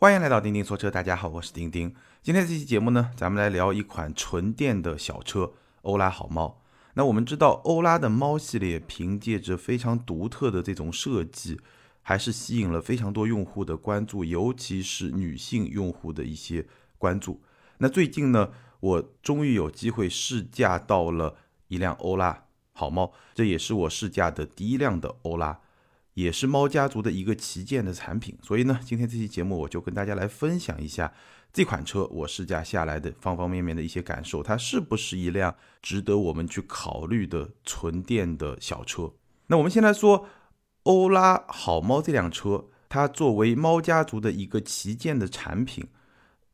欢迎来到钉钉说车，大家好，我是钉钉。今天这期节目呢，咱们来聊一款纯电的小车——欧拉好猫。那我们知道，欧拉的猫系列凭借着非常独特的这种设计，还是吸引了非常多用户的关注，尤其是女性用户的一些关注。那最近呢，我终于有机会试驾到了一辆欧拉好猫，这也是我试驾的第一辆的欧拉，也是猫家族的一个旗舰的产品。所以呢，今天这期节目我就跟大家来分享一下。这款车我试驾下来的方方面面的一些感受，它是不是一辆值得我们去考虑的纯电的小车？那我们先来说欧拉好猫这辆车，它作为猫家族的一个旗舰的产品，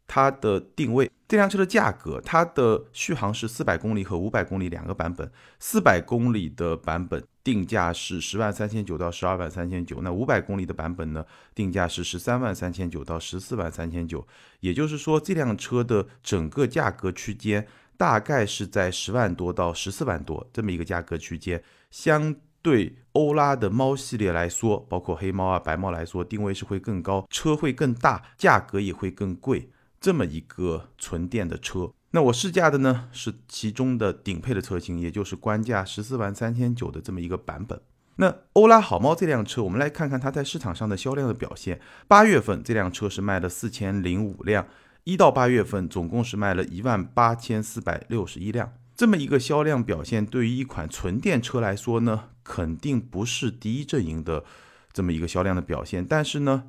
它的定位，这辆车的价格，它的续航是四百公里和五百公里两个版本，四百公里的版本。定价是十万三千九到十二万三千九，那五百公里的版本呢？定价是十三万三千九到十四万三千九，也就是说，这辆车的整个价格区间大概是在十万多到十四万多这么一个价格区间。相对欧拉的猫系列来说，包括黑猫啊、白猫来说，定位是会更高，车会更大，价格也会更贵，这么一个纯电的车。那我试驾的呢是其中的顶配的车型，也就是官价十四万三千九的这么一个版本。那欧拉好猫这辆车，我们来看看它在市场上的销量的表现。八月份这辆车是卖了四千零五辆，一到八月份总共是卖了一万八千四百六十一辆。这么一个销量表现，对于一款纯电车来说呢，肯定不是第一阵营的这么一个销量的表现。但是呢，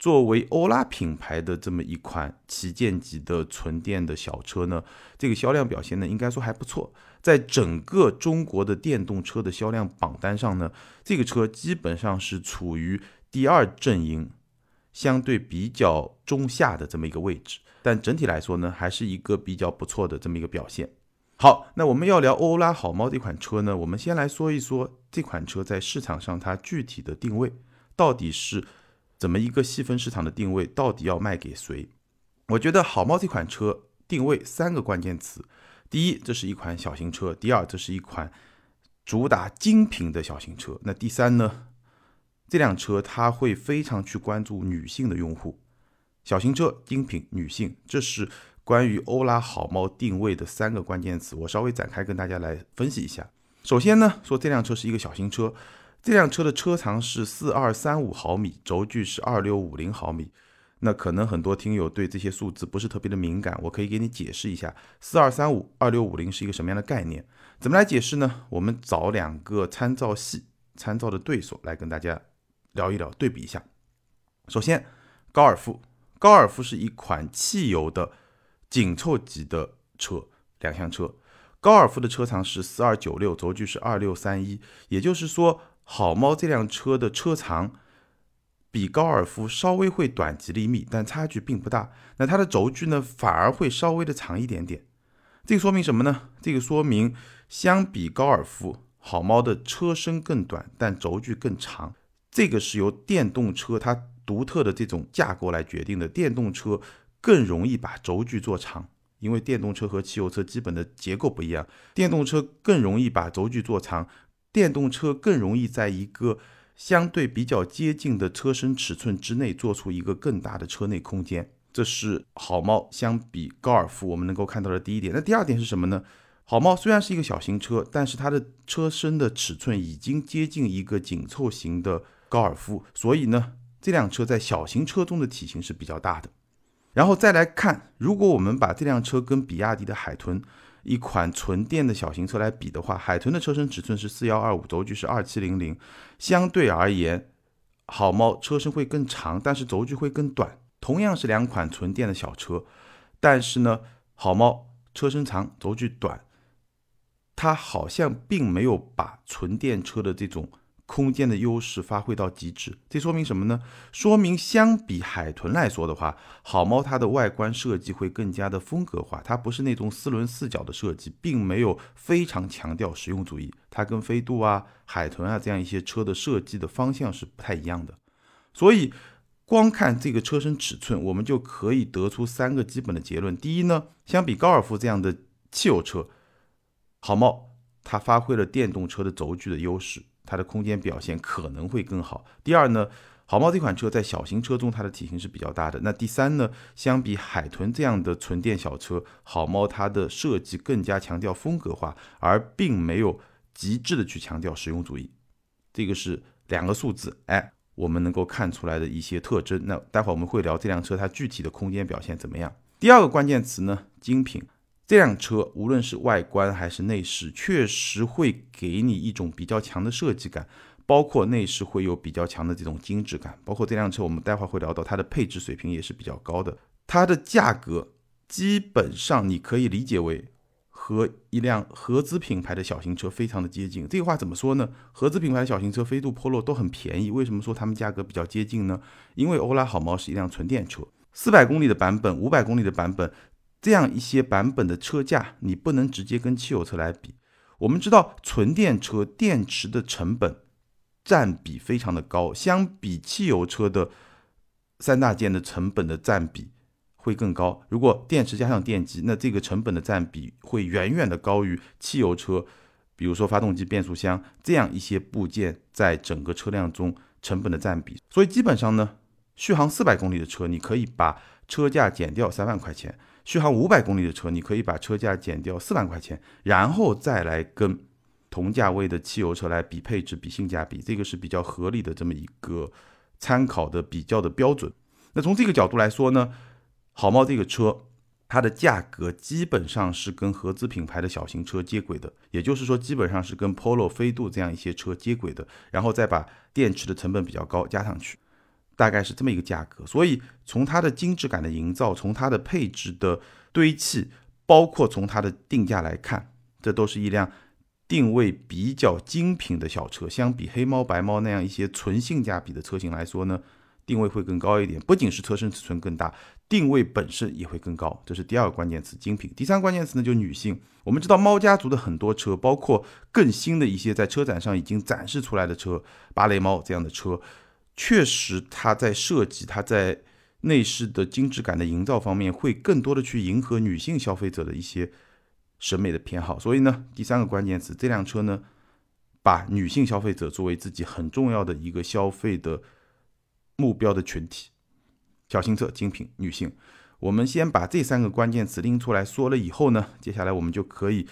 作为欧拉品牌的这么一款旗舰级的纯电的小车呢，这个销量表现呢，应该说还不错。在整个中国的电动车的销量榜单上呢，这个车基本上是处于第二阵营，相对比较中下的这么一个位置。但整体来说呢，还是一个比较不错的这么一个表现。好，那我们要聊欧拉好猫这款车呢，我们先来说一说这款车在市场上它具体的定位到底是。怎么一个细分市场的定位，到底要卖给谁？我觉得好猫这款车定位三个关键词：第一，这是一款小型车；第二，这是一款主打精品的小型车；那第三呢？这辆车它会非常去关注女性的用户。小型车、精品、女性，这是关于欧拉好猫定位的三个关键词。我稍微展开跟大家来分析一下。首先呢，说这辆车是一个小型车。这辆车的车长是四二三五毫米，轴距是二六五零毫米。那可能很多听友对这些数字不是特别的敏感，我可以给你解释一下，四二三五、二六五零是一个什么样的概念？怎么来解释呢？我们找两个参照系、参照的对手来跟大家聊一聊，对比一下。首先，高尔夫，高尔夫是一款汽油的紧凑级的车，两厢车。高尔夫的车长是四二九六，轴距是二六三一，也就是说。好猫这辆车的车长比高尔夫稍微会短几厘米，但差距并不大。那它的轴距呢，反而会稍微的长一点点。这个说明什么呢？这个说明相比高尔夫，好猫的车身更短，但轴距更长。这个是由电动车它独特的这种架构来决定的。电动车更容易把轴距做长，因为电动车和汽油车基本的结构不一样，电动车更容易把轴距做长。电动车更容易在一个相对比较接近的车身尺寸之内做出一个更大的车内空间，这是好猫相比高尔夫我们能够看到的第一点。那第二点是什么呢？好猫虽然是一个小型车，但是它的车身的尺寸已经接近一个紧凑型的高尔夫，所以呢，这辆车在小型车中的体型是比较大的。然后再来看，如果我们把这辆车跟比亚迪的海豚。一款纯电的小型车来比的话，海豚的车身尺寸是四幺二五，轴距是二七零零，相对而言，好猫车身会更长，但是轴距会更短。同样是两款纯电的小车，但是呢，好猫车身长，轴距短，它好像并没有把纯电车的这种。空间的优势发挥到极致，这说明什么呢？说明相比海豚来说的话，好猫它的外观设计会更加的风格化，它不是那种四轮四角的设计，并没有非常强调实用主义。它跟飞度啊、海豚啊这样一些车的设计的方向是不太一样的。所以，光看这个车身尺寸，我们就可以得出三个基本的结论：第一呢，相比高尔夫这样的汽油车，好猫它发挥了电动车的轴距的优势。它的空间表现可能会更好。第二呢，好猫这款车在小型车中它的体型是比较大的。那第三呢，相比海豚这样的纯电小车，好猫它的设计更加强调风格化，而并没有极致的去强调实用主义。这个是两个数字，哎，我们能够看出来的一些特征。那待会儿我们会聊这辆车它具体的空间表现怎么样。第二个关键词呢，精品。这辆车无论是外观还是内饰，确实会给你一种比较强的设计感。包括内饰会有比较强的这种精致感，包括这辆车，我们待会儿会聊到它的配置水平也是比较高的。它的价格基本上你可以理解为和一辆合资品牌的小型车非常的接近。这个话怎么说呢？合资品牌的小型车，飞度、Polo 都很便宜。为什么说它们价格比较接近呢？因为欧拉好猫是一辆纯电车，四百公里的版本、五百公里的版本，这样一些版本的车价，你不能直接跟汽油车来比。我们知道，纯电车电池的成本。占比非常的高，相比汽油车的三大件的成本的占比会更高。如果电池加上电机，那这个成本的占比会远远的高于汽油车，比如说发动机、变速箱这样一些部件在整个车辆中成本的占比。所以基本上呢，续航四百公里的车，你可以把车价减掉三万块钱；续航五百公里的车，你可以把车价减掉四万块钱，然后再来跟。同价位的汽油车来比配置、比性价比，这个是比较合理的这么一个参考的比较的标准。那从这个角度来说呢，好猫这个车它的价格基本上是跟合资品牌的小型车接轨的，也就是说基本上是跟 Polo、飞度这样一些车接轨的，然后再把电池的成本比较高加上去，大概是这么一个价格。所以从它的精致感的营造，从它的配置的堆砌，包括从它的定价来看，这都是一辆。定位比较精品的小车，相比黑猫白猫那样一些纯性价比的车型来说呢，定位会更高一点。不仅是车身尺寸更大，定位本身也会更高。这是第二个关键词，精品。第三个关键词呢，就是女性。我们知道猫家族的很多车，包括更新的一些在车展上已经展示出来的车，芭蕾猫这样的车，确实它在设计、它在内饰的精致感的营造方面，会更多的去迎合女性消费者的一些。审美的偏好，所以呢，第三个关键词，这辆车呢，把女性消费者作为自己很重要的一个消费的目标的群体，小型车、精品、女性，我们先把这三个关键词拎出来说了以后呢，接下来我们就可以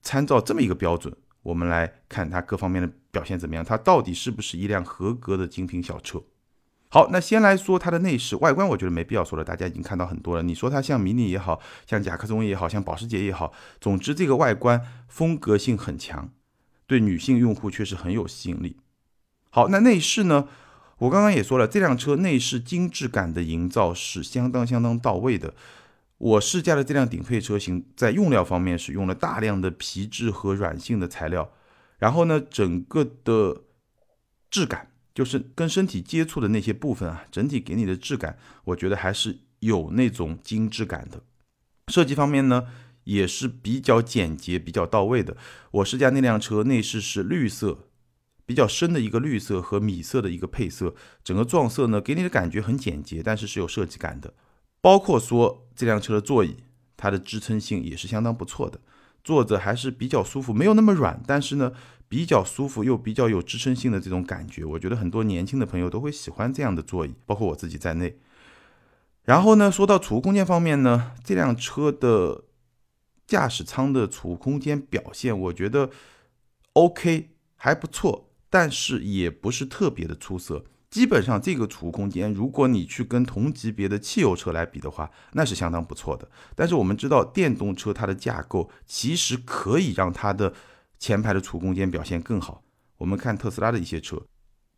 参照这么一个标准，我们来看它各方面的表现怎么样，它到底是不是一辆合格的精品小车。好，那先来说它的内饰外观，我觉得没必要说了，大家已经看到很多了。你说它像迷你也好像甲壳虫也好像保时捷也好，总之这个外观风格性很强，对女性用户确实很有吸引力。好，那内饰呢？我刚刚也说了，这辆车内饰精致感的营造是相当相当到位的。我试驾的这辆顶配车型，在用料方面是用了大量的皮质和软性的材料，然后呢，整个的质感。就是跟身体接触的那些部分啊，整体给你的质感，我觉得还是有那种精致感的。设计方面呢，也是比较简洁、比较到位的。我试驾那辆车，内饰是绿色，比较深的一个绿色和米色的一个配色，整个撞色呢，给你的感觉很简洁，但是是有设计感的。包括说这辆车的座椅，它的支撑性也是相当不错的，坐着还是比较舒服，没有那么软，但是呢。比较舒服又比较有支撑性的这种感觉，我觉得很多年轻的朋友都会喜欢这样的座椅，包括我自己在内。然后呢，说到储物空间方面呢，这辆车的驾驶舱的储物空间表现，我觉得 OK 还不错，但是也不是特别的出色。基本上这个储物空间，如果你去跟同级别的汽油车来比的话，那是相当不错的。但是我们知道，电动车它的架构其实可以让它的前排的储物空间表现更好。我们看特斯拉的一些车，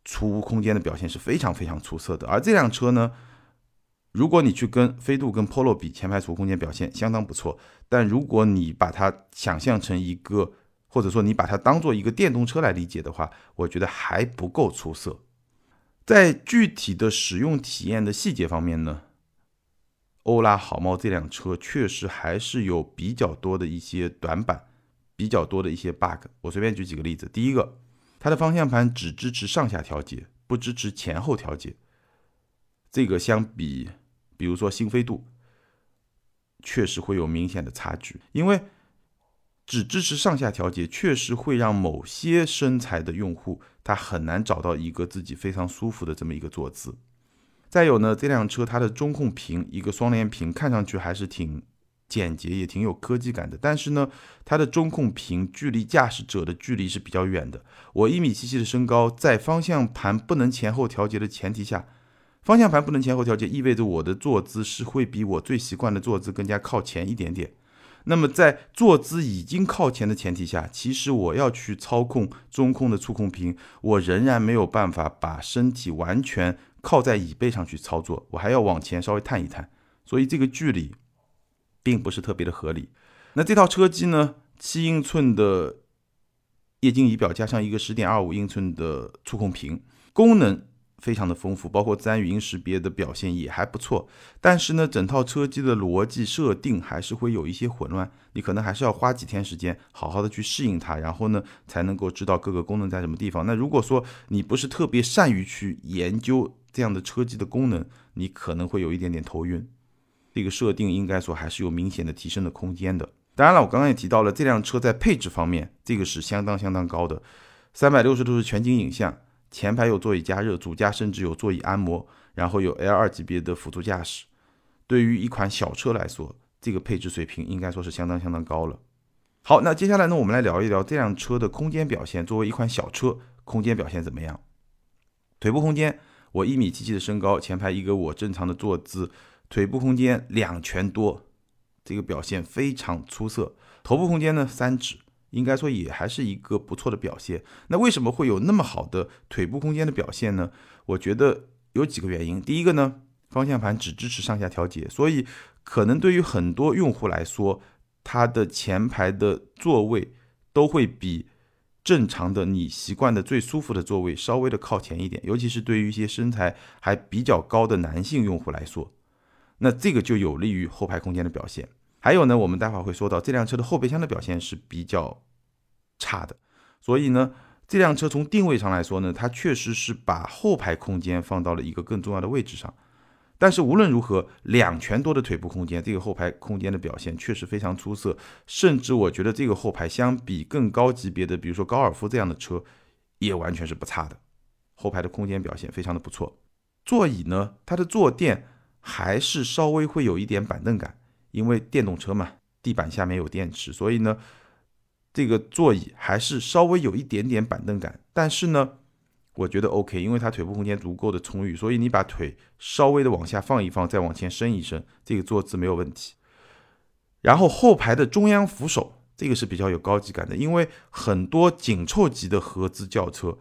储物空间的表现是非常非常出色的。而这辆车呢，如果你去跟飞度、跟 Polo 比，前排储物空间表现相当不错。但如果你把它想象成一个，或者说你把它当做一个电动车来理解的话，我觉得还不够出色。在具体的使用体验的细节方面呢，欧拉好猫这辆车确实还是有比较多的一些短板。比较多的一些 bug，我随便举几个例子。第一个，它的方向盘只支持上下调节，不支持前后调节。这个相比，比如说新飞度，确实会有明显的差距。因为只支持上下调节，确实会让某些身材的用户他很难找到一个自己非常舒服的这么一个坐姿。再有呢，这辆车它的中控屏一个双联屏，看上去还是挺简洁，也挺有科技感的。但是呢，它的中控屏距离驾驶者的距离是比较远的。我一米七七的身高，在方向盘不能前后调节的前提下，方向盘不能前后调节，意味着我的坐姿是会比我最习惯的坐姿更加靠前一点点。那么在坐姿已经靠前的前提下，其实我要去操控中控的触控屏，我仍然没有办法把身体完全靠在椅背上去操作，我还要往前稍微探一探，所以这个距离并不是特别的合理。那这套车机呢，七英寸的液晶仪表加上一个十点二五英寸的触控屏，功能。非常的丰富，包括自然语音识别的表现也还不错。但是呢，整套车机的逻辑设定还是会有一些混乱，你可能还是要花几天时间好好的去适应它，然后呢才能够知道各个功能在什么地方。那如果说你不是特别善于去研究这样的车机的功能，你可能会有一点点头晕。这个设定应该说还是有明显的提升的空间的。当然了，我刚刚也提到了这辆车在配置方面，这个是相当相当高的，三百六十度是全景影像。前排有座椅加热，主驾甚至有座椅按摩，然后有 L2 级别的辅助驾驶。对于一款小车来说，这个配置水平应该说是相当相当高了。好，那接下来呢，我们来聊一聊这辆车的空间表现。作为一款小车，空间表现怎么样？腿部空间，我一米七七的身高，前排一个我正常的坐姿，腿部空间两拳多，这个表现非常出色。头部空间呢，三指。应该说也还是一个不错的表现。那为什么会有那么好的腿部空间的表现呢？我觉得有几个原因。第一个呢，方向盘只支持上下调节，所以可能对于很多用户来说，它的前排的座位都会比正常的你习惯的最舒服的座位稍微的靠前一点。尤其是对于一些身材还比较高的男性用户来说，那这个就有利于后排空间的表现。还有呢，我们待会儿会说到这辆车的后备箱的表现是比较差的，所以呢，这辆车从定位上来说呢，它确实是把后排空间放到了一个更重要的位置上。但是无论如何，两拳多的腿部空间，这个后排空间的表现确实非常出色，甚至我觉得这个后排相比更高级别的，比如说高尔夫这样的车，也完全是不差的。后排的空间表现非常的不错。座椅呢，它的坐垫还是稍微会有一点板凳感。因为电动车嘛，地板下面有电池，所以呢，这个座椅还是稍微有一点点板凳感。但是呢，我觉得 OK，因为它腿部空间足够的充裕，所以你把腿稍微的往下放一放，再往前伸一伸，这个坐姿没有问题。然后后排的中央扶手，这个是比较有高级感的，因为很多紧凑级的合资轿车。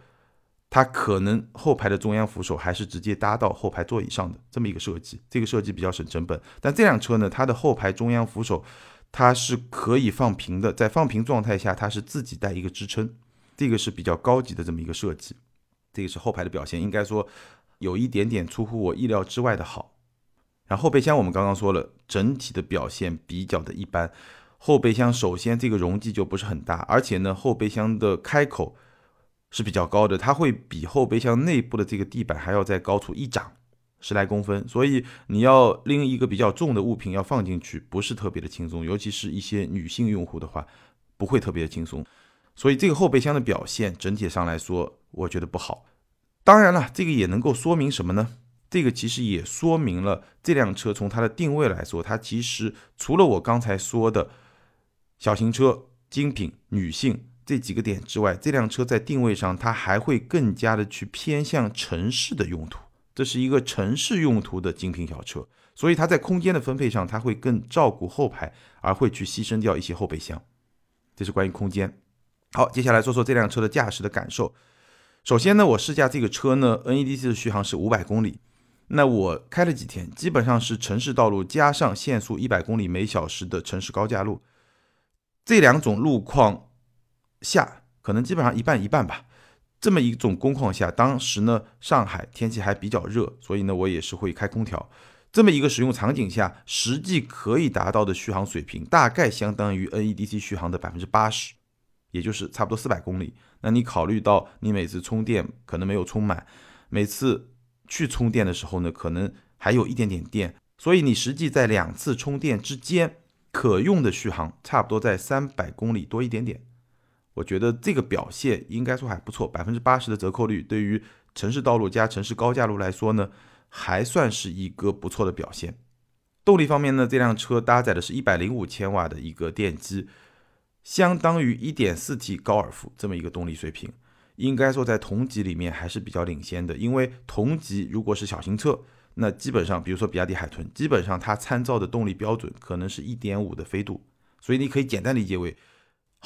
它可能后排的中央扶手还是直接搭到后排座椅上的这么一个设计，这个设计比较省成本。但这辆车呢，它的后排中央扶手它是可以放平的，在放平状态下，它是自己带一个支撑，这个是比较高级的这么一个设计。这个是后排的表现，应该说有一点点出乎我意料之外的好。然后后备箱我们刚刚说了，整体的表现比较的一般。后备箱首先这个容积就不是很大，而且呢，后备箱的开口。是比较高的，它会比后备箱内部的这个地板还要再高出一掌，十来公分，所以你要拎一个比较重的物品要放进去，不是特别的轻松，尤其是一些女性用户的话，不会特别的轻松。所以这个后备箱的表现整体上来说，我觉得不好。当然了，这个也能够说明什么呢？这个其实也说明了这辆车从它的定位来说，它其实除了我刚才说的小型车、精品、女性。这几个点之外，这辆车在定位上，它还会更加的去偏向城市的用途，这是一个城市用途的精品小车，所以它在空间的分配上，它会更照顾后排，而会去牺牲掉一些后备箱。这是关于空间。好，接下来说说这辆车的驾驶的感受。首先呢，我试驾这个车呢，NEDC 的续航是五百公里，那我开了几天，基本上是城市道路加上限速一百公里每小时的城市高架路，这两种路况。下可能基本上一半一半吧，这么一种工况下，当时呢上海天气还比较热，所以呢我也是会开空调。这么一个使用场景下，实际可以达到的续航水平大概相当于 NEDC 续航的百分之八十，也就是差不多四百公里。那你考虑到你每次充电可能没有充满，每次去充电的时候呢，可能还有一点点电，所以你实际在两次充电之间可用的续航差不多在三百公里多一点点。我觉得这个表现应该说还不错，百分之八十的折扣率，对于城市道路加城市高架路来说呢，还算是一个不错的表现。动力方面呢，这辆车搭载的是一百零五千瓦的一个电机，相当于一点四 T 高尔夫这么一个动力水平，应该说在同级里面还是比较领先的。因为同级如果是小型车，那基本上比如说比亚迪海豚，基本上它参照的动力标准可能是一点五的飞度，所以你可以简单理解为，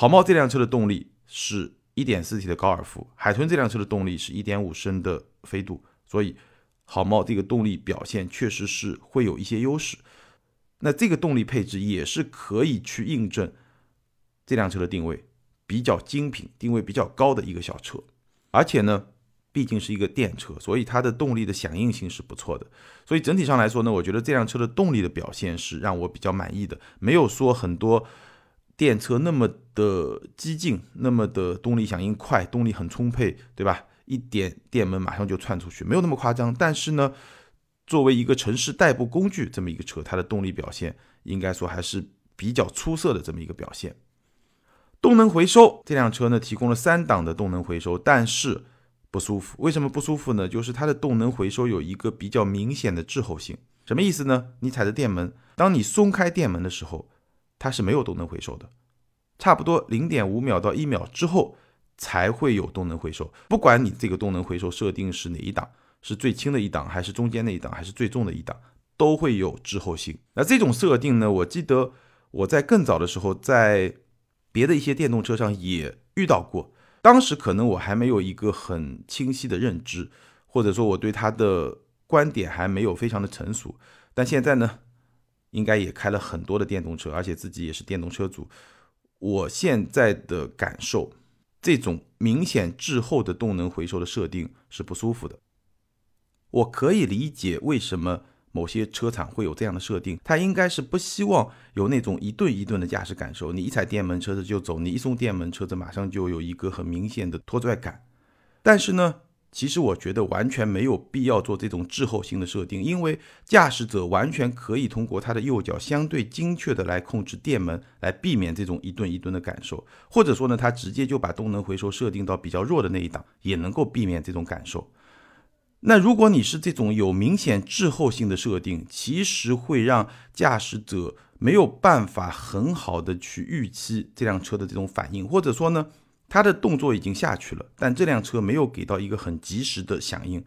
好猫这辆车的动力是一点四 T 的高尔夫，海豚这辆车的动力是一点五升的飞度，所以。好猫这个动力表现确实是会有一些优势，那这个动力配置也是可以去印证这辆车的定位比较精品、定位比较高的一个小车，而且呢，毕竟是一个电车，所以它的动力的响应性是不错的。所以整体上来说呢，我觉得这辆车的动力的表现是让我比较满意的，没有说很多电车那么的激进，那么的动力响应快，动力很充沛，对吧？一点电门马上就窜出去，没有那么夸张。但是呢，作为一个城市代步工具这么一个车，它的动力表现应该说还是比较出色的这么一个表现。动能回收这辆车呢，提供了三档的动能回收，但是不舒服。为什么不舒服呢？就是它的动能回收有一个比较明显的滞后性。什么意思呢？你踩着电门，当你松开电门的时候，它是没有动能回收的，差不多零点五秒到一秒之后。才会有动能回收，不管你这个动能回收设定是哪一档，是最轻的一档，还是中间那一档，还是最重的一档，都会有滞后性。那这种设定呢，我记得我在更早的时候，在别的一些电动车上也遇到过，当时可能我还没有一个很清晰的认知，或者说我对它的观点还没有非常的成熟。但现在呢，应该也开了很多的电动车，而且自己也是电动车主，我现在的感受。这种明显滞后的动能回收的设定是不舒服的。我可以理解为什么某些车厂会有这样的设定，它应该是不希望有那种一顿一顿的驾驶感受。你一踩电门，车子就走；你一松电门，车子马上就有一个很明显的拖拽感。但是呢？其实我觉得完全没有必要做这种滞后性的设定，因为驾驶者完全可以通过他的右脚相对精确的来控制电门，来避免这种一顿一顿的感受。或者说呢，他直接就把动能回收设定到比较弱的那一档，也能够避免这种感受。那如果你是这种有明显滞后性的设定，其实会让驾驶者没有办法很好的去预期这辆车的这种反应，或者说呢？他的动作已经下去了，但这辆车没有给到一个很及时的响应，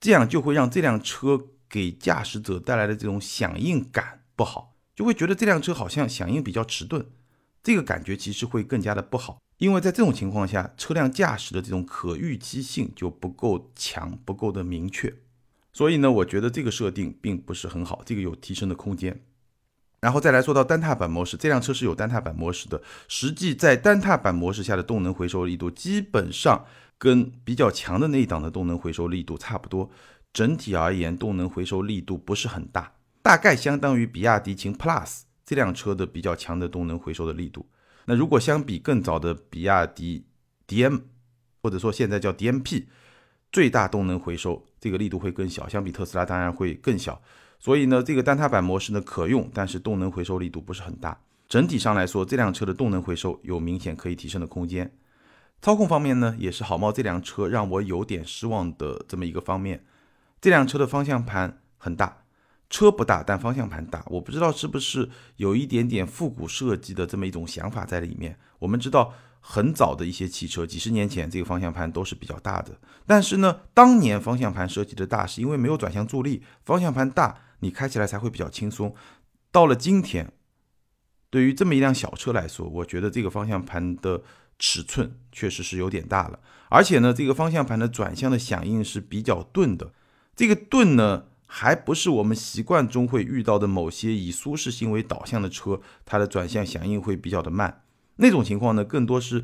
这样就会让这辆车给驾驶者带来的这种响应感不好，就会觉得这辆车好像响应比较迟钝，这个感觉其实会更加的不好，因为在这种情况下，车辆驾驶的这种可预期性就不够强，不够的明确，所以呢，我觉得这个设定并不是很好，这个有提升的空间。然后再来说到单踏板模式，这辆车是有单踏板模式的。实际在单踏板模式下的动能回收力度，基本上跟比较强的那一档的动能回收力度差不多。整体而言，动能回收力度不是很大，大概相当于比亚迪秦 Plus 这辆车的比较强的动能回收的力度。那如果相比更早的比亚迪 DM，或者说现在叫 DMP，最大动能回收这个力度会更小，相比特斯拉当然会更小。所以呢，这个单踏板模式呢可用，但是动能回收力度不是很大。整体上来说，这辆车的动能回收有明显可以提升的空间。操控方面呢，也是好猫这辆车让我有点失望的这么一个方面。这辆车的方向盘很大，车不大，但方向盘大。我不知道是不是有一点点复古设计的这么一种想法在里面。我们知道，很早的一些汽车，几十年前这个方向盘都是比较大的。但是呢，当年方向盘设计的大，是因为没有转向助力，方向盘大。你开起来才会比较轻松。到了今天，对于这么一辆小车来说，我觉得这个方向盘的尺寸确实是有点大了。而且呢，这个方向盘的转向的响应是比较钝的。这个钝呢，还不是我们习惯中会遇到的某些以舒适性为导向的车，它的转向响应会比较的慢。那种情况呢，更多是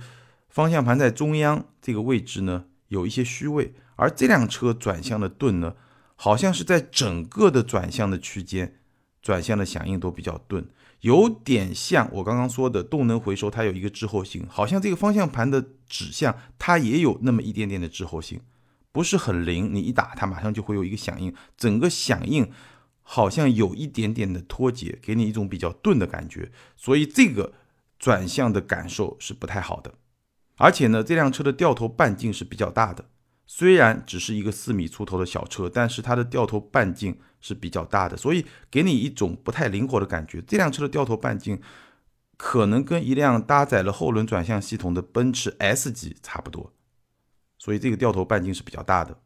方向盘在中央这个位置呢有一些虚位，而这辆车转向的钝呢。好像是在整个的转向的区间，转向的响应都比较钝，有点像我刚刚说的动能回收，它有一个滞后性，好像这个方向盘的指向它也有那么一点点的滞后性，不是很灵。你一打它马上就会有一个响应，整个响应好像有一点点的脱节，给你一种比较钝的感觉，所以这个转向的感受是不太好的。而且呢，这辆车的掉头半径是比较大的。虽然只是一个四米出头的小车，但是它的掉头半径是比较大的，所以给你一种不太灵活的感觉。这辆车的掉头半径可能跟一辆搭载了后轮转向系统的奔驰 S 级差不多，所以这个掉头半径是比较大的。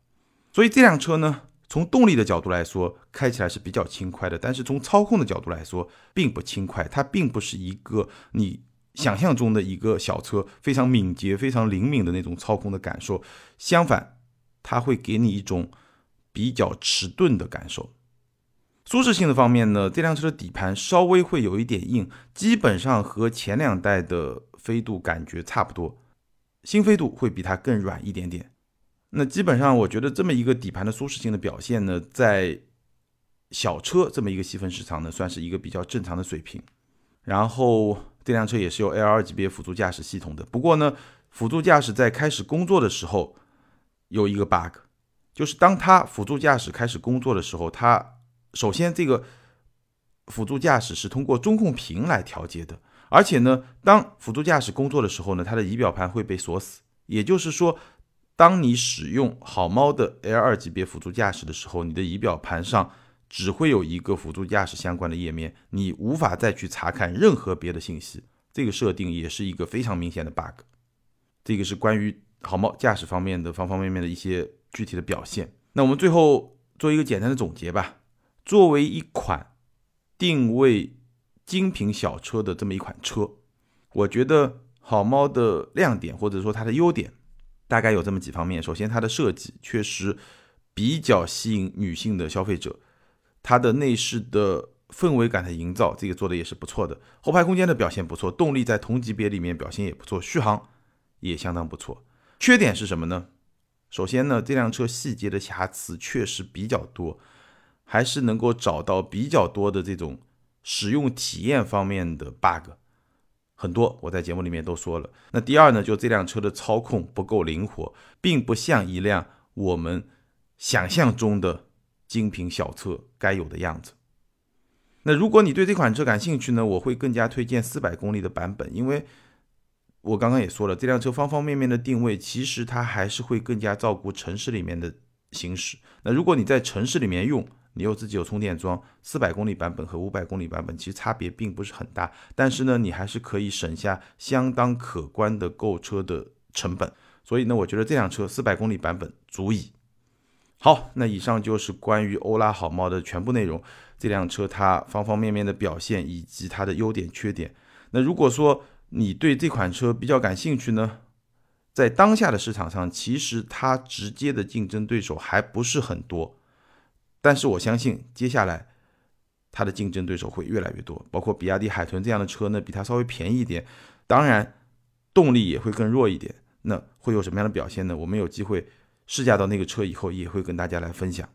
所以这辆车呢，从动力的角度来说，开起来是比较轻快的，但是从操控的角度来说，并不轻快。它并不是一个你想象中的一个小车，非常敏捷、非常灵敏的那种操控的感受。相反。它会给你一种比较迟钝的感受。舒适性的方面呢，这辆车的底盘稍微会有一点硬，基本上和前两代的飞度感觉差不多。新飞度会比它更软一点点。那基本上我觉得这么一个底盘的舒适性的表现呢，在小车这么一个细分市场呢，算是一个比较正常的水平。然后这辆车也是有 L2 级别辅助驾驶系统的，不过呢，辅助驾驶在开始工作的时候。有一个 bug，就是当它辅助驾驶开始工作的时候，它首先这个辅助驾驶是通过中控屏来调节的，而且呢，当辅助驾驶工作的时候呢，它的仪表盘会被锁死。也就是说，当你使用好猫的 L2 级别辅助驾驶的时候，你的仪表盘上只会有一个辅助驾驶相关的页面，你无法再去查看任何别的信息。这个设定也是一个非常明显的 bug。这个是关于。好猫驾驶方面的方方面面的一些具体的表现。那我们最后做一个简单的总结吧。作为一款定位精品小车的这么一款车，我觉得好猫的亮点或者说它的优点大概有这么几方面。首先，它的设计确实比较吸引女性的消费者，它的内饰的氛围感的营造，这个做的也是不错的。后排空间的表现不错，动力在同级别里面表现也不错，续航也相当不错。缺点是什么呢？首先呢，这辆车细节的瑕疵确实比较多，还是能够找到比较多的这种使用体验方面的 bug，很多我在节目里面都说了。那第二呢，就这辆车的操控不够灵活，并不像一辆我们想象中的精品小车该有的样子。那如果你对这款车感兴趣呢，我会更加推荐四百公里的版本，因为。我刚刚也说了，这辆车方方面面的定位，其实它还是会更加照顾城市里面的行驶。那如果你在城市里面用，你又自己有充电桩，四百公里版本和五百公里版本其实差别并不是很大，但是呢，你还是可以省下相当可观的购车的成本。所以呢，我觉得这辆车四百公里版本足矣。好，那以上就是关于欧拉好猫的全部内容。这辆车它方方面面的表现以及它的优点缺点。那如果说，你对这款车比较感兴趣呢？在当下的市场上，其实它直接的竞争对手还不是很多，但是我相信接下来它的竞争对手会越来越多，包括比亚迪海豚这样的车呢，比它稍微便宜一点，当然动力也会更弱一点。那会有什么样的表现呢？我们有机会试驾到那个车以后，也会跟大家来分享。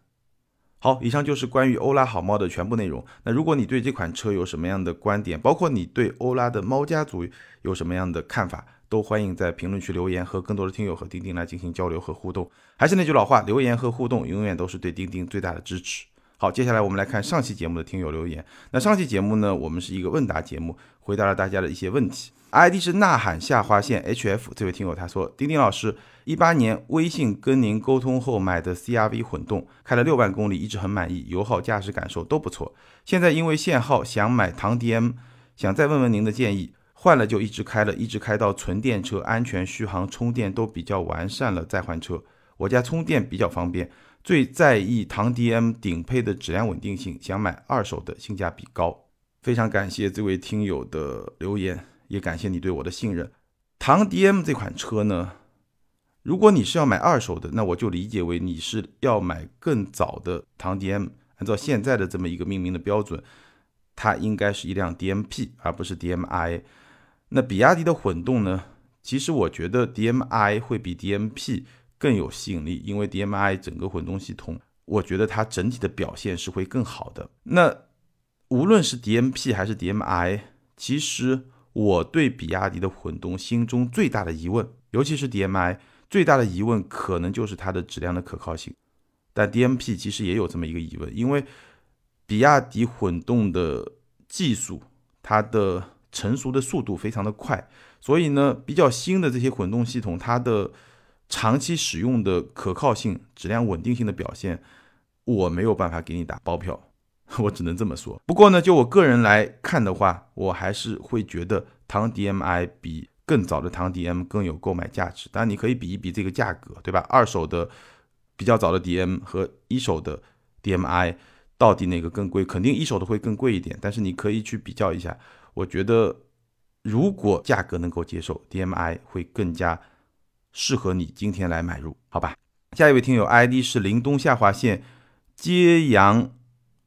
好，以上就是关于欧拉好猫的全部内容。那如果你对这款车有什么样的观点，包括你对欧拉的猫家族有什么样的看法，都欢迎在评论区留言，和更多的听友和钉钉来进行交流和互动。还是那句老话，留言和互动永远都是对钉钉最大的支持。好，接下来我们来看上期节目的听友留言。那上期节目呢，我们是一个问答节目，回答了大家的一些问题。ID 是呐喊下划线 HF 这位听友他说：丁丁老师。一八年微信跟您沟通后买的 CRV 混动，开了六万公里，一直很满意，油耗、驾驶感受都不错。现在因为限号想买唐 DM，想再问问您的建议。换了就一直开了，一直开到纯电车，安全、续航、充电都比较完善了再换车。我家充电比较方便，最在意唐 DM 顶配的质量稳定性，想买二手的，性价比高。非常感谢这位听友的留言，也感谢你对我的信任。唐 DM 这款车呢？如果你是要买二手的，那我就理解为你是要买更早的唐 DM。按照现在的这么一个命名的标准，它应该是一辆 DMP，而不是 DMI。那比亚迪的混动呢？其实我觉得 DMI 会比 DMP 更有吸引力，因为 DMI 整个混动系统，我觉得它整体的表现是会更好的。那无论是 DMP 还是 DMI，其实我对比亚迪的混动心中最大的疑问，尤其是 DMI。最大的疑问可能就是它的质量的可靠性，但 DMP 其实也有这么一个疑问，因为比亚迪混动的技术，它的成熟的速度非常的快，所以呢，比较新的这些混动系统，它的长期使用的可靠性、质量稳定性的表现，我没有办法给你打包票，我只能这么说。不过呢，就我个人来看的话，我还是会觉得唐 DMI 比更早的唐 DM 更有购买价值。当然，你可以比一比这个价格，对吧？二手的比较早的 DM 和一手的 DMI 到底哪个更贵？肯定一手的会更贵一点，但是你可以去比较一下。我觉得，如果价格能够接受，DMI 会更加适合你今天来买入，好吧？下一位听友 ID 是林东下划线揭阳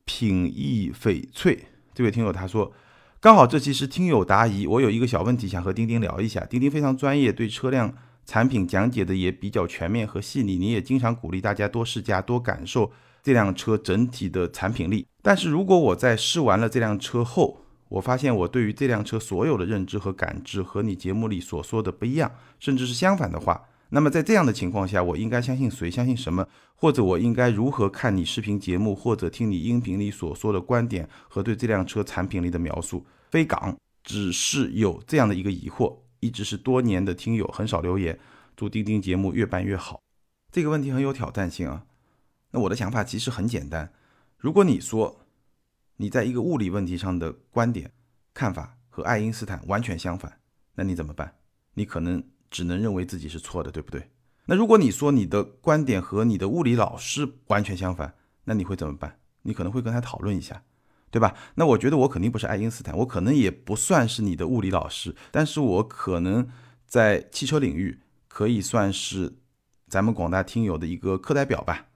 品益翡翠，这位听友他说，刚好这期是听友答疑，我有一个小问题想和丁丁聊一下。丁丁非常专业，对车辆产品讲解的也比较全面和细腻，你也经常鼓励大家多试驾，多感受这辆车整体的产品力。但是如果我在试完了这辆车后，我发现我对于这辆车所有的认知和感知和你节目里所说的不一样，甚至是相反的话。那么在这样的情况下，我应该相信谁？相信什么？或者我应该如何看你视频节目，或者听你音频里所说的观点和对这辆车产品力的描述？飞港只是有这样的一个疑惑，一直是多年的听友，很少留言。祝钉钉节目越办越好。这个问题很有挑战性啊。那我的想法其实很简单，如果你说。你在一个物理问题上的观点、看法和爱因斯坦完全相反，那你怎么办？你可能只能认为自己是错的，对不对？那如果你说你的观点和你的物理老师完全相反，那你会怎么办？你可能会跟他讨论一下，对吧？那我觉得我肯定不是爱因斯坦，我可能也不算是你的物理老师，但是我可能在汽车领域可以算是咱们广大听友的一个课代表吧。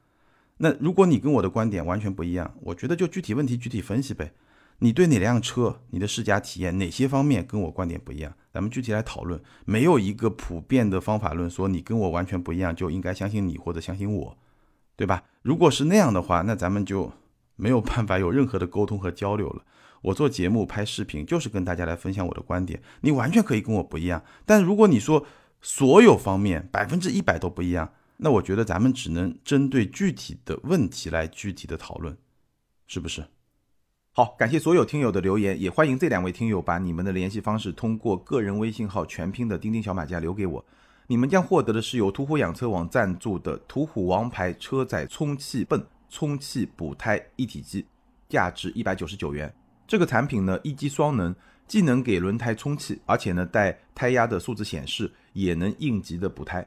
那如果你跟我的观点完全不一样，我觉得就具体问题具体分析呗。你对哪辆车，你的试驾体验哪些方面跟我观点不一样，咱们具体来讨论。没有一个普遍的方法论说你跟我完全不一样就应该相信你或者相信我，对吧？如果是那样的话，那咱们就没有办法有任何的沟通和交流了。我做节目拍视频就是跟大家来分享我的观点，你完全可以跟我不一样。但如果你说所有方面百分之一百都不一样，那我觉得咱们只能针对具体的问题来具体的讨论，是不是？好，感谢所有听友的留言，也欢迎这两位听友把你们的联系方式通过个人微信号全拼的钉钉小马甲留给我，你们将获得的是由途虎养车网赞助的途虎王牌车载充气泵充气补胎一体机，价值一百九十九元。这个产品呢一机双能，既能给轮胎充气，而且呢带胎压的数字显示，也能应急的补胎。